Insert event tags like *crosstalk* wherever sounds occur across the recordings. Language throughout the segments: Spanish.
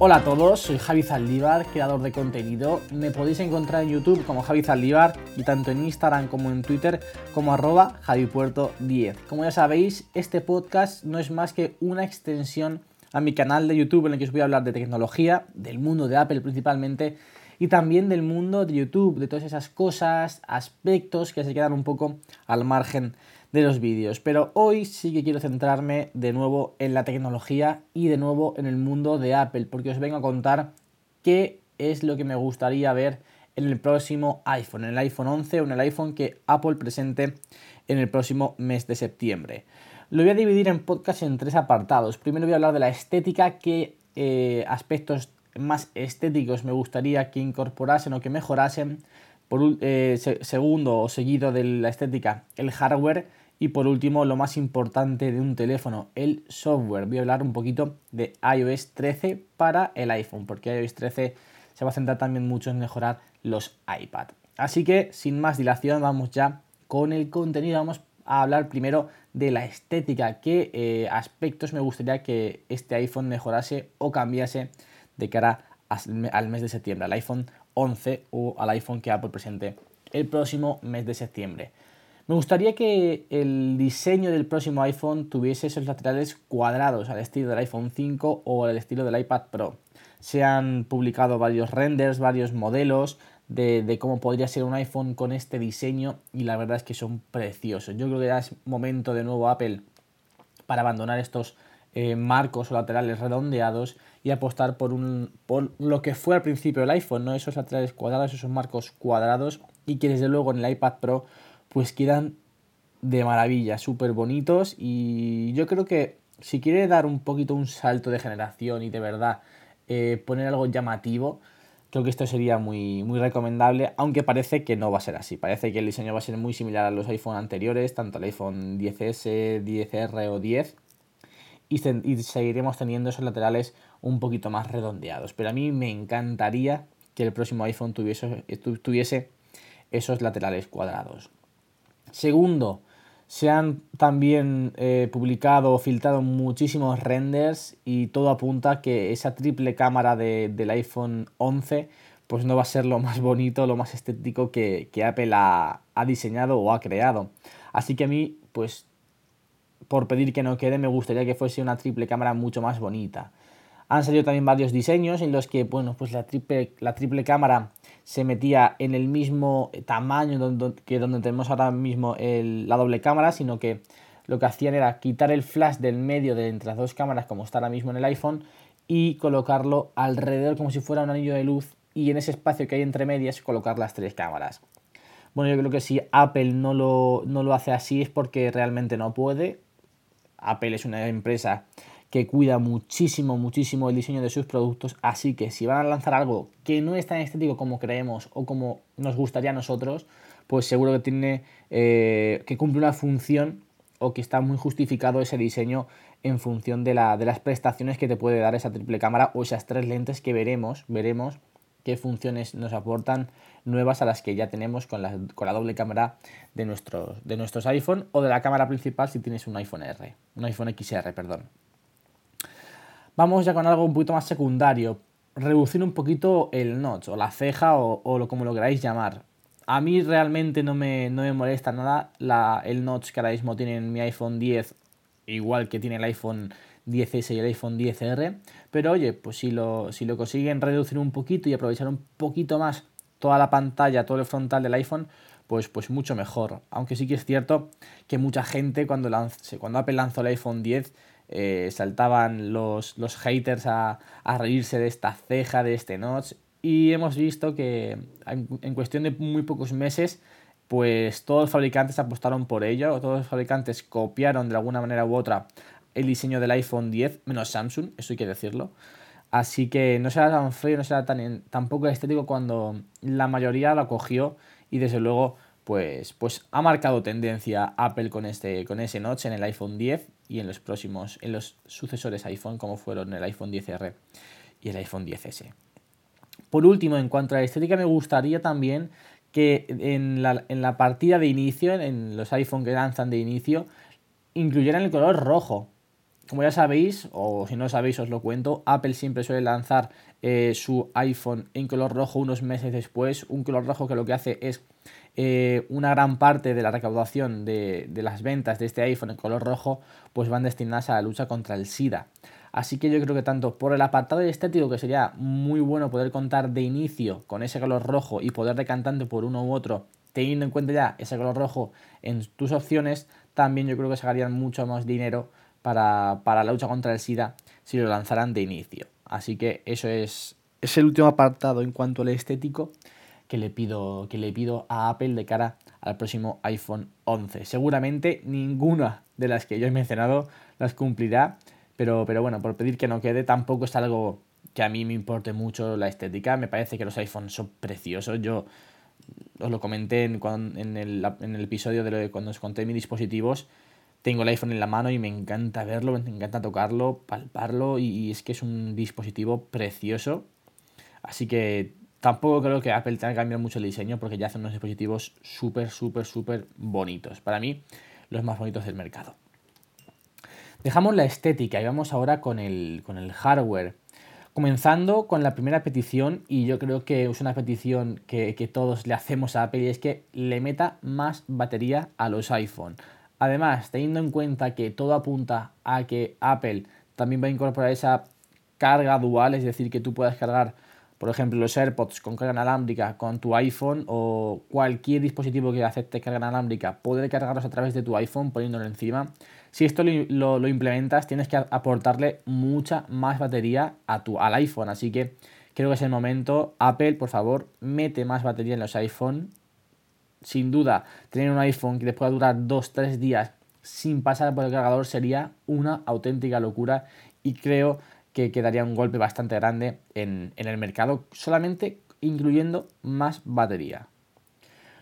Hola a todos, soy Javi Zaldívar, creador de contenido. Me podéis encontrar en YouTube como Javi Zaldívar y tanto en Instagram como en Twitter como arroba javipuerto10. Como ya sabéis, este podcast no es más que una extensión a mi canal de YouTube en el que os voy a hablar de tecnología, del mundo de Apple principalmente y también del mundo de YouTube, de todas esas cosas, aspectos que se quedan un poco al margen de los vídeos. Pero hoy sí que quiero centrarme de nuevo en la tecnología y de nuevo en el mundo de Apple, porque os vengo a contar qué es lo que me gustaría ver en el próximo iPhone, en el iPhone 11 o en el iPhone que Apple presente en el próximo mes de septiembre. Lo voy a dividir en podcast en tres apartados. Primero voy a hablar de la estética, qué eh, aspectos más estéticos me gustaría que incorporasen o que mejorasen. Por, eh, segundo o seguido de la estética, el hardware y por último, lo más importante de un teléfono, el software. Voy a hablar un poquito de iOS 13 para el iPhone, porque iOS 13 se va a centrar también mucho en mejorar los iPad. Así que, sin más dilación, vamos ya con el contenido. Vamos a hablar primero de la estética, qué eh, aspectos me gustaría que este iPhone mejorase o cambiase de cara al mes de septiembre, al iPhone 11 o al iPhone que Apple presente el próximo mes de septiembre. Me gustaría que el diseño del próximo iPhone tuviese esos laterales cuadrados al estilo del iPhone 5 o al estilo del iPad Pro. Se han publicado varios renders, varios modelos de, cómo podría ser un iPhone con este diseño y la verdad es que son preciosos. Yo creo que ya es momento de nuevo Apple para abandonar estos eh, marcos o laterales redondeados y apostar por, un, por lo que fue al principio el iPhone, ¿no? esos laterales cuadrados, esos marcos cuadrados y que desde luego en el iPad Pro pues quedan de maravilla, súper bonitos y yo creo que si quiere dar un poquito un salto de generación y de verdad eh, poner algo llamativo, creo que esto sería muy, muy recomendable, aunque parece que no va a ser así. Parece que el diseño va a ser muy similar a los iPhone anteriores, tanto el iPhone 10S, 10R o 10, y, seguiremos teniendo esos laterales un poquito más redondeados. Pero a mí me encantaría que el próximo iPhone tuviese, tuviese esos laterales cuadrados. Segundo, se han también eh, publicado o filtrado muchísimos renders y todo apunta que esa triple cámara del iPhone 11 pues no va a ser lo más bonito, lo más estético que, Apple ha, ha, diseñado o ha creado. Así que a mí, pues, por pedir que no quede, me gustaría que fuese una triple cámara mucho más bonita. Han salido también varios diseños en los que, bueno, pues la triple, la triple cámara se metía en el mismo tamaño que donde tenemos ahora mismo la doble cámara, sino que lo que hacían era quitar el flash del medio de entre las dos cámaras, como está ahora mismo en el iPhone, y colocarlo alrededor como si fuera un anillo de luz y en ese espacio que hay entre medias colocar las tres cámaras. Bueno, yo creo que si Apple no lo, no lo hace así es porque realmente no puede. Apple es una empresa que cuida muchísimo, muchísimo el diseño de sus productos, así que si van a lanzar algo que no es tan estético como creemos o como nos gustaría a nosotros, pues seguro que tiene eh, que cumple una función o que está muy justificado ese diseño en función de, la, de las prestaciones que te puede dar esa triple cámara o esas tres lentes que veremos, veremos qué funciones nos aportan nuevas a las que ya tenemos con la, con la doble cámara de nuestros, de nuestros iPhone o de la cámara principal si tienes un iPhone R, un iPhone XR, perdón. Vamos ya con algo un poquito más secundario. Reducir un poquito el notch o la ceja o, lo como lo queráis llamar. A mí realmente no me, no me molesta nada la, el notch que ahora mismo tiene en mi iPhone 10, igual que tiene el iPhone 10S y el iPhone 10R. Pero oye, pues si lo, si lo consiguen reducir un poquito y aprovechar un poquito más toda la pantalla, todo el frontal del iPhone, pues, pues mucho mejor. Aunque sí que es cierto que mucha gente cuando, cuando Apple lanzó el iPhone 10 eh, saltaban los, los haters a, reírse de esta ceja, de este notch. Y hemos visto que en, cuestión de muy pocos meses, pues todos los fabricantes apostaron por ello, todos los fabricantes copiaron de alguna manera u otra el diseño del iPhone 10, menos Samsung, eso hay que decirlo. Así que no será tan feo, no será tan, tan poco estético cuando la mayoría lo cogió y desde luego pues, pues ha marcado tendencia Apple con, este, con ese notch en el iPhone 10 y en los próximos, en los sucesores iPhone como fueron el iPhone 10R y el iPhone 10S. Por último, en cuanto a la estética, me gustaría también que en la, en la partida de inicio, en los iPhone que lanzan de inicio, incluyeran el color rojo. como ya sabéis, o si no sabéis os lo cuento, Apple siempre suele lanzar eh, su iPhone en color rojo unos meses después, un color rojo que lo que hace es eh, una gran parte de la recaudación de, de, las ventas de este iPhone en color rojo pues van destinadas a la lucha contra el SIDA. Así que yo creo que tanto por el apartado estético, que sería muy bueno poder contar de inicio con ese color rojo y poder decantante por uno u otro, teniendo en cuenta ya ese color rojo en tus opciones, también yo creo que sacarían mucho más dinero para, la lucha contra el SIDA si lo lanzaran de inicio. Así que eso es, es el último apartado en cuanto al estético que le, pido, que le pido a Apple de cara al próximo iPhone 11. Seguramente ninguna de las que yo he mencionado las cumplirá, pero, pero bueno, por pedir que no quede, tampoco es algo que a mí me importe mucho la estética. Me parece que los iPhones son preciosos. Yo os lo comenté en, en, el, en el, episodio de, lo de cuando os conté mis dispositivos. Tengo el iPhone en la mano y me encanta verlo, me encanta tocarlo, palparlo y, es que es un dispositivo precioso. Así que tampoco creo que Apple tenga que cambiar mucho el diseño porque ya hacen unos dispositivos súper, súper, súper bonitos. Para mí, los más bonitos del mercado. Dejamos la estética y vamos ahora con el, con el hardware. Comenzando con la primera petición, y yo creo que es una petición que, todos le hacemos a Apple, y es que le meta más batería a los iPhone. Además, teniendo en cuenta que todo apunta a que Apple también va a incorporar esa carga dual, es decir, que tú puedas cargar, por ejemplo, los AirPods con carga inalámbrica con tu iPhone o cualquier dispositivo que acepte carga inalámbrica, poder cargarlos a través de tu iPhone poniéndolo encima. Si esto lo, implementas, tienes que aportarle mucha más batería a tu, al iPhone. Así que creo que es el momento. Apple, por favor, mete más batería en los iPhone. Sin duda, tener un iPhone que te pueda durar 2-3 días sin pasar por el cargador sería una auténtica locura y creo quedaría un golpe bastante grande en, en el mercado solamente incluyendo más batería.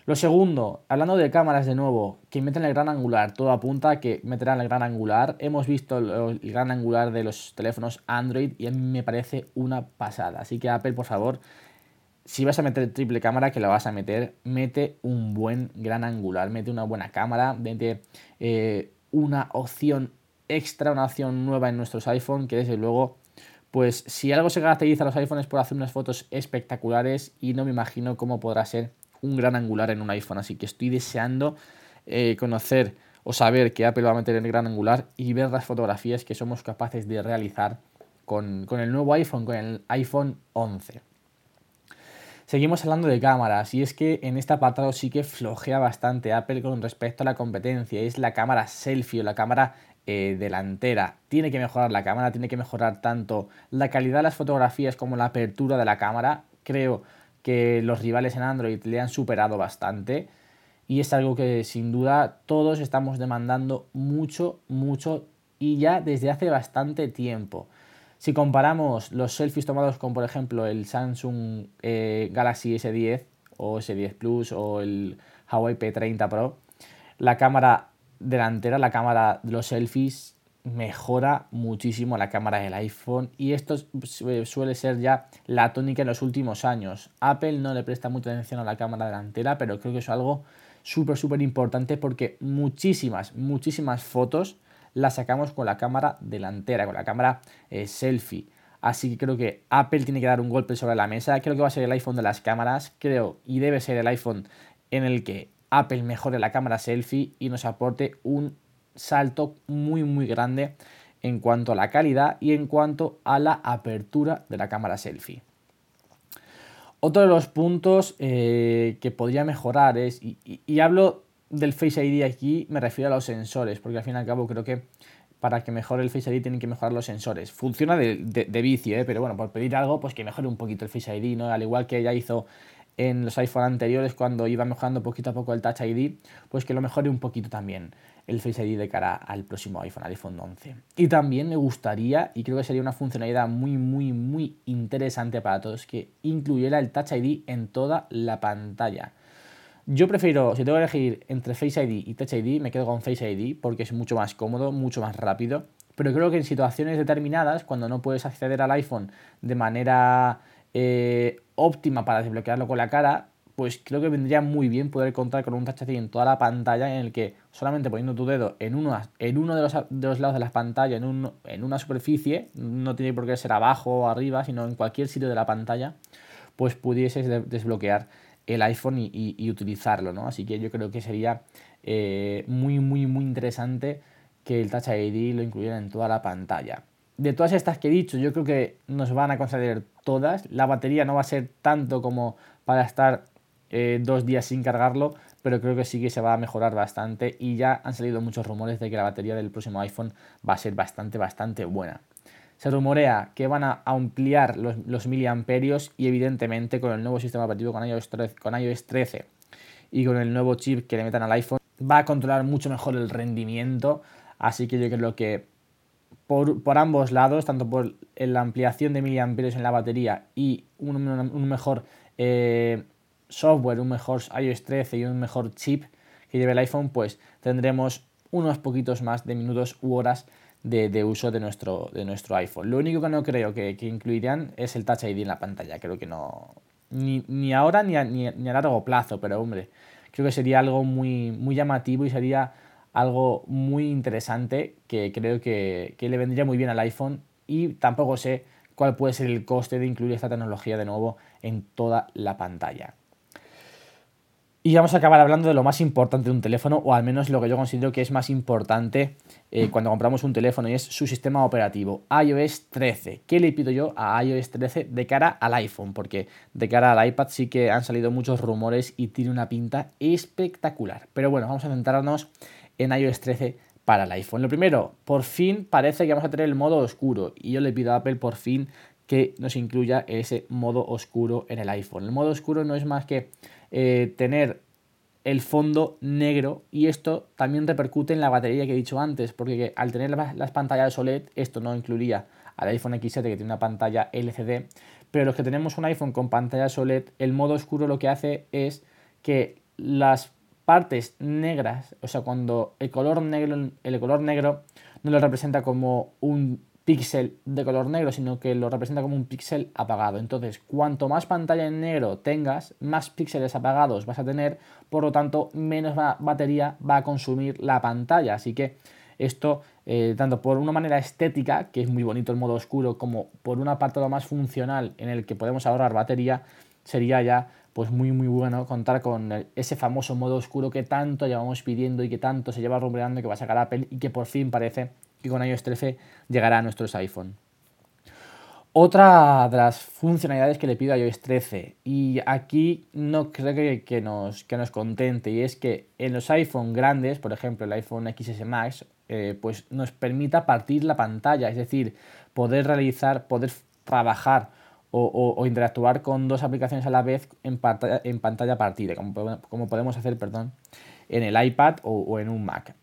Lo segundo, hablando de cámaras de nuevo, que meten el gran angular, todo apunta a que meterán el gran angular. Hemos visto el, gran angular de los teléfonos Android y a mí me parece una pasada. Así que Apple, por favor, si vas a meter triple cámara, que lo vas a meter, mete un buen gran angular, mete una buena cámara, mete eh, una opción extra, una opción nueva en nuestros iPhone, que desde luego pues si algo se caracteriza a los iPhones es por hacer unas fotos espectaculares y no me imagino cómo podrá ser un gran angular en un iPhone. Así que estoy deseando eh, conocer o saber que Apple va a meter el gran angular y ver las fotografías que somos capaces de realizar con, el nuevo iPhone, con el iPhone 11. Seguimos hablando de cámaras y es que en este apartado sí que flojea bastante Apple con respecto a la competencia. Es la cámara selfie o la cámara eh, delantera. Tiene que mejorar la cámara, tiene que mejorar tanto la calidad de las fotografías como la apertura de la cámara. Creo que los rivales en Android le han superado bastante y es algo que sin duda todos estamos demandando mucho, mucho y ya desde hace bastante tiempo. Si comparamos los selfies tomados con, por ejemplo, el Samsung eh, Galaxy S10 o S10 Plus o el Huawei P30 Pro, la cámara delantera, la cámara de los selfies mejora muchísimo la cámara del iPhone y esto suele ser ya la tónica en los últimos años. Apple no le presta mucha atención a la cámara delantera, pero creo que es algo súper, súper importante porque muchísimas, muchísimas fotos las sacamos con la cámara delantera, con la cámara eh, selfie. Así que creo que Apple tiene que dar un golpe sobre la mesa. Creo que va a ser el iPhone de las cámaras. Creo y debe ser el iPhone en el que Apple mejore la cámara selfie y nos aporte un salto muy muy grande en cuanto a la calidad y en cuanto a la apertura de la cámara selfie. Otro de los puntos eh, que podría mejorar es, y, hablo del Face ID aquí, me refiero a los sensores, porque al fin y al cabo creo que para que mejore el Face ID tienen que mejorar los sensores. Funciona de, de, vicio, ¿eh? pero bueno, por pedir algo, pues que mejore un poquito el Face ID, ¿no? Al igual que ya hizo en los iPhone anteriores cuando iba mejorando poquito a poco el Touch ID, pues que lo mejore un poquito también el Face ID de cara al próximo iPhone, al iPhone 11. Y también me gustaría, y creo que sería una funcionalidad muy, muy, muy interesante para todos, que incluyera el Touch ID en toda la pantalla. Yo prefiero, si tengo que elegir entre Face ID y Touch ID, me quedo con Face ID porque es mucho más cómodo, mucho más rápido. Pero creo que en situaciones determinadas, cuando no puedes acceder al iPhone de manera eh, óptima para desbloquearlo con la cara, pues creo que vendría muy bien poder contar con un Touch ID en toda la pantalla en el que solamente poniendo tu dedo en uno, en uno de, los, de los lados de la pantalla, en, en una superficie, no tiene por qué ser abajo o arriba, sino en cualquier sitio de la pantalla, pues pudieses desbloquear el iPhone y, utilizarlo, ¿no? Así que yo creo que sería eh, muy, muy, muy interesante que el Touch ID lo incluyera en toda la pantalla. De todas estas que he dicho, yo creo que nos van a conceder todas. La batería no va a ser tanto como para estar eh, dos días sin cargarlo, pero creo que sí que se va a mejorar bastante y ya han salido muchos rumores de que la batería del próximo iPhone va a ser bastante, bastante buena. Se rumorea que van a ampliar los, los miliamperios y evidentemente con el nuevo sistema operativo con iOS, 13, con iOS 13 y con el nuevo chip que le metan al iPhone va a controlar mucho mejor el rendimiento. Así que yo creo que por, ambos lados, tanto por la ampliación de miliamperios en la batería y un, mejor eh, software, un mejor iOS 13 y un mejor chip que lleve el iPhone, pues tendremos unos poquitos más de minutos u horas de, uso de nuestro, de nuestro iPhone. Lo único que no creo que, incluirían es el Touch ID en la pantalla. Creo que no. Ni, ahora ni a, ni, a largo plazo, pero hombre, creo que sería algo muy, muy llamativo y sería algo muy interesante que creo que, que le vendría muy bien al iPhone y tampoco sé cuál puede ser el coste de incluir esta tecnología de nuevo en toda la pantalla. Y vamos a acabar hablando de lo más importante de un teléfono, o al menos lo que yo considero que es más importante eh, cuando compramos un teléfono, y es su sistema operativo, iOS 13. ¿Qué le pido yo a iOS 13 de cara al iPhone? Porque de cara al iPad sí que han salido muchos rumores y tiene una pinta espectacular. Pero bueno, vamos a centrarnos en iOS 13 para el iPhone. Lo primero, por fin parece que vamos a tener el modo oscuro, y yo le pido a Apple por fin que nos incluya ese modo oscuro en el iPhone. El modo oscuro no es más que eh, tener el fondo negro y esto también repercute en la batería que he dicho antes, porque al tener las pantallas OLED, esto no incluiría al iPhone X7 que tiene una pantalla LCD, pero los que tenemos un iPhone con pantallas OLED, el modo oscuro lo que hace es que las partes negras, o sea, cuando el color negro, el color negro no lo representa como un píxel de color negro, sino que lo representa como un píxel apagado. Entonces, cuanto más pantalla en negro tengas, más píxeles apagados vas a tener, por lo tanto, menos batería va a consumir la pantalla. Así que esto, eh, tanto por una manera estética, que es muy bonito el modo oscuro, como por una parte lo más funcional en el que podemos ahorrar batería, sería ya pues muy muy bueno contar con ese famoso modo oscuro que tanto llevamos pidiendo y que tanto se lleva rumoreando que va a sacar Apple y que por fin parece y con iOS 13 llegará a nuestros iPhone. Otra de las funcionalidades que le pido a iOS 13, y aquí no creo que, nos, que nos contente, y es que en los iPhone grandes, por ejemplo el iPhone XS Max, eh, pues nos permita partir la pantalla, es decir, poder realizar, poder trabajar o, interactuar con dos aplicaciones a la vez en pantalla, en pantalla partida, como, como podemos hacer perdón, en el iPad o en un Mac.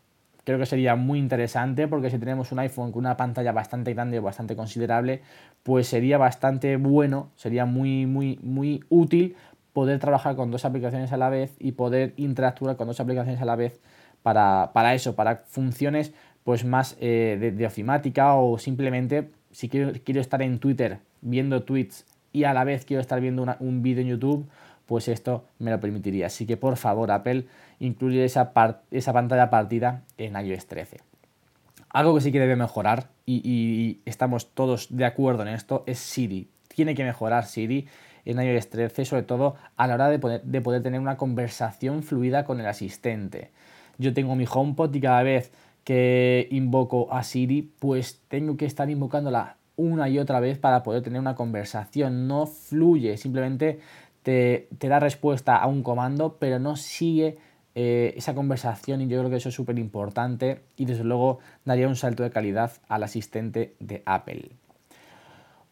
Creo que sería muy interesante porque si tenemos un iPhone con una pantalla bastante grande o bastante considerable, pues sería bastante bueno, sería muy, muy, muy útil poder trabajar con dos aplicaciones a la vez y poder interactuar con dos aplicaciones a la vez para, eso, para funciones pues más eh, de, ofimática o simplemente si quiero, quiero estar en Twitter viendo tweets y a la vez quiero estar viendo un vídeo en YouTube pues esto me lo permitiría. Así que por favor, Apple, incluye esa, esa pantalla partida en iOS 13. Algo que sí que debe mejorar, y, estamos todos de acuerdo en esto, es Siri. Tiene que mejorar Siri en iOS 13, sobre todo a la hora de poder, de poder tener una conversación fluida con el asistente. Yo tengo mi HomePod y cada vez que invoco a Siri, pues tengo que estar invocándola una y otra vez para poder tener una conversación. No fluye, simplemente te, da respuesta a un comando, pero no sigue eh, esa conversación y yo creo que eso es súper importante y desde luego daría un salto de calidad al asistente de Apple.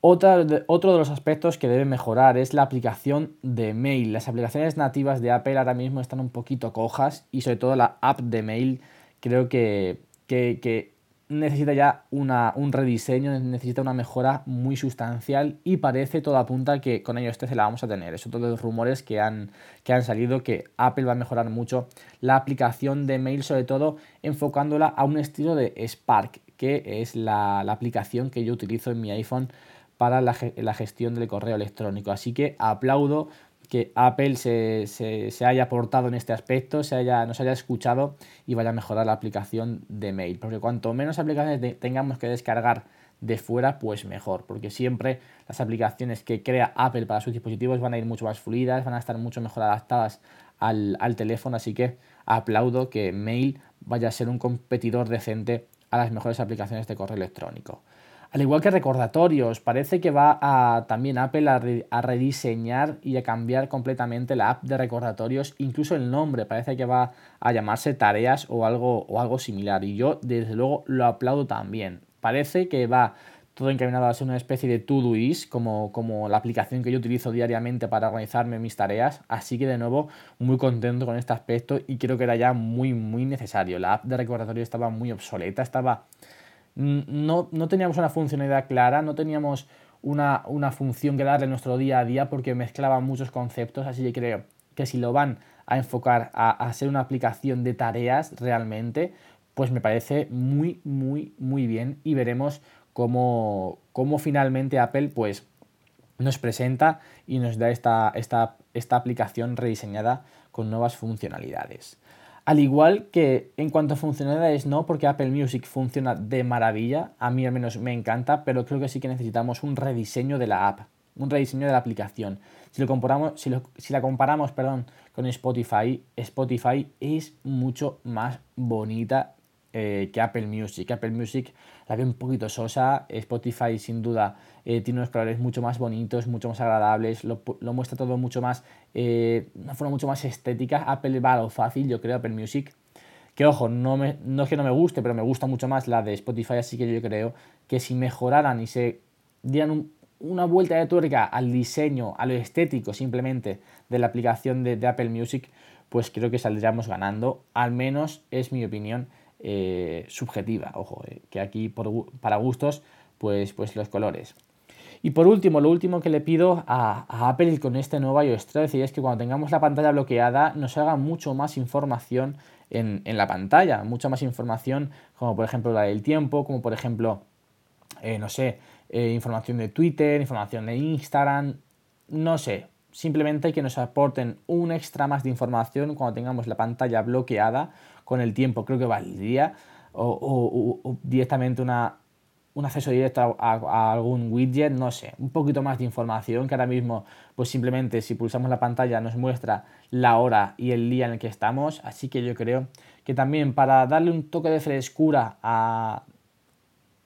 otro de los aspectos que debe mejorar es la aplicación de mail. Las aplicaciones nativas de Apple ahora mismo están un poquito cojas y sobre todo la app de mail creo que, que necesita ya un rediseño, necesita una mejora muy sustancial y parece todo apunta que con iOS 13 la vamos a tener. Es otro de los rumores que han, que han salido que Apple va a mejorar mucho la aplicación de mail, sobre todo enfocándola a un estilo de Spark, que es la, aplicación que yo utilizo en mi iPhone para la, la gestión del correo electrónico. Así que aplaudo que Apple se, se, haya aportado en este aspecto, se haya, nos haya escuchado y vaya a mejorar la aplicación de mail. Porque cuanto menos aplicaciones tengamos que descargar de fuera, pues mejor. Porque siempre las aplicaciones que crea Apple para sus dispositivos van a ir mucho más fluidas, van a estar mucho mejor adaptadas al, al teléfono. Así que aplaudo que Mail vaya a ser un competidor decente a las mejores aplicaciones de correo electrónico. Al igual que recordatorios, parece que va a también Apple a, rediseñar y a cambiar completamente la app de recordatorios, incluso el nombre, parece que va a llamarse tareas o algo, o algo similar. Y yo desde luego lo aplaudo también. Parece que va todo encaminado a ser una especie de to-doist, como, como la aplicación que yo utilizo diariamente para organizarme mis tareas. Así que de nuevo, muy contento con este aspecto y creo que era ya muy, muy necesario. La app de recordatorio estaba muy obsoleta, estaba no, teníamos una funcionalidad clara, no teníamos una, función que darle en nuestro día a día porque mezclaba muchos conceptos, así que creo que si lo van a enfocar a, a ser una aplicación de tareas realmente, pues me parece muy, muy, muy bien y veremos cómo, cómo finalmente Apple pues nos presenta y nos da esta, esta, esta aplicación rediseñada con nuevas funcionalidades. Al igual que en cuanto a funcionalidades no, porque Apple Music funciona de maravilla, a mí al menos me encanta, pero creo que sí que necesitamos un rediseño de la app, un rediseño de la aplicación. Si, lo comparamos, si, si la comparamos perdón, con Spotify, Spotify es mucho más bonita eh, que Apple Music. Apple Music la veo un poquito sosa, Spotify sin duda eh, tiene unos colores mucho más bonitos, mucho más agradables, lo, muestra todo mucho más, eh, una forma mucho más estética. Apple va a lo fácil, yo creo, Apple Music. Que ojo, no, me, no es que no me guste, pero me gusta mucho más la de Spotify, así que yo creo que si mejoraran y se dieran una vuelta de tuerca al diseño, a lo estético simplemente de la aplicación de, de Apple Music, pues creo que saldríamos ganando, al menos es mi opinión eh, subjetiva, ojo, eh, que aquí para gustos, pues, pues los colores. Y por último, lo último que le pido a, Apple con este nuevo iOS 13 es que cuando tengamos la pantalla bloqueada nos haga mucho más información en, la pantalla, mucha más información como por ejemplo la del tiempo, como por ejemplo, eh, no sé, información de Twitter, información de Instagram, no sé, simplemente que nos aporten un extra más de información cuando tengamos la pantalla bloqueada con el tiempo, creo que valdría, o, directamente una, un acceso directo a, algún widget, no sé, un poquito más de información que ahora mismo, pues simplemente si pulsamos la pantalla nos muestra la hora y el día en el que estamos, así que yo creo que también para darle un toque de frescura a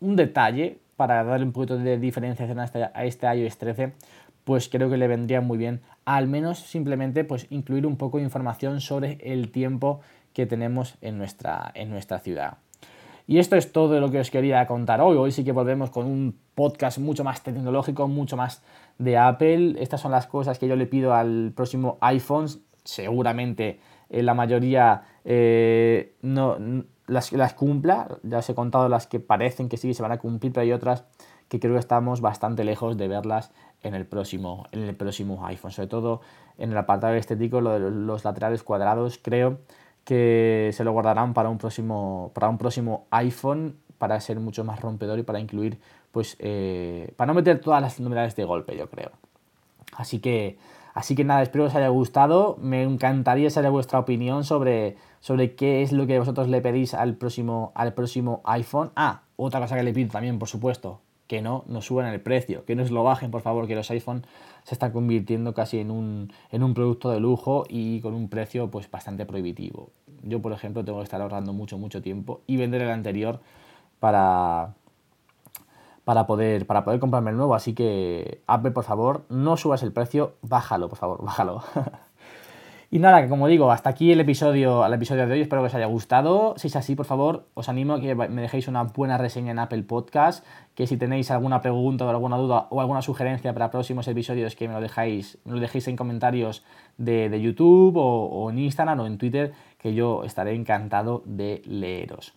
un detalle, para darle un poquito de diferenciación a este, a este iOS 13, pues creo que le vendría muy bien al menos simplemente pues incluir un poco de información sobre el tiempo que tenemos en nuestra, en nuestra ciudad. Y esto es todo lo que os quería contar hoy. Hoy sí que volvemos con un podcast mucho más tecnológico, mucho más de Apple. Estas son las cosas que yo le pido al próximo iPhone. Seguramente eh, la mayoría eh, no, las, las cumpla. Ya os he contado las que parecen que sí se van a cumplir, pero hay otras que creo que estamos bastante lejos de verlas en el próximo, en el próximo iPhone. Sobre todo en el apartado estético, los laterales cuadrados, creo que se lo guardarán para un próximo, para un próximo iPhone para ser mucho más rompedor y para incluir, pues, eh, para no meter todas las novedades de golpe, yo creo. Así que, así que nada, espero que os haya gustado. Me encantaría saber vuestra opinión sobre, sobre qué es lo que vosotros le pedís al próximo, al próximo iPhone. Ah, otra cosa que le pido también, por supuesto, que no nos suban el precio, que nos lo bajen, por favor, que los iPhone se están convirtiendo casi en un, en un producto de lujo y con un precio pues bastante prohibitivo. Yo, por ejemplo, tengo que estar ahorrando mucho, mucho tiempo y vender el anterior para, para, poder, para poder comprarme el nuevo. Así que, Apple, por favor, no subas el precio, bájalo, por favor, *laughs* bájalo. Y nada, que como digo, hasta aquí el episodio, el episodio de hoy. Espero que os haya gustado. Si es así, por favor, os animo a que me dejéis una buena reseña en Apple Podcast. Que si tenéis alguna pregunta o alguna duda o alguna sugerencia para próximos episodios, que me lo dejáis, lo dejéis en comentarios de, YouTube o, en Instagram o en Twitter, que yo estaré encantado de leeros.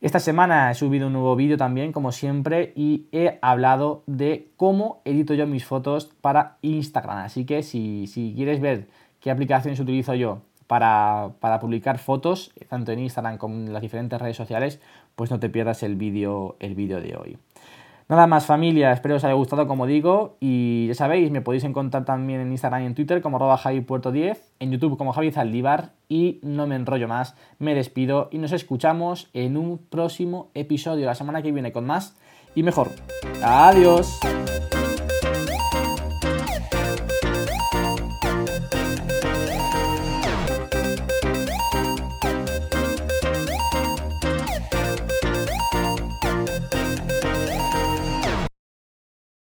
Esta semana he subido un nuevo vídeo también, como siempre, y he hablado de cómo edito yo mis fotos para Instagram. Así que si, si quieres ver qué aplicaciones utilizo yo para, publicar fotos, tanto en Instagram como en las diferentes redes sociales, pues no te pierdas el vídeo el de hoy. Nada más familia, espero os haya gustado como digo y ya sabéis, me podéis encontrar también en Instagram y en Twitter como arroba javipuerto10, en YouTube como Javi Zaldívar y no me enrollo más, me despido y nos escuchamos en un próximo episodio la semana que viene con más y mejor. Adiós.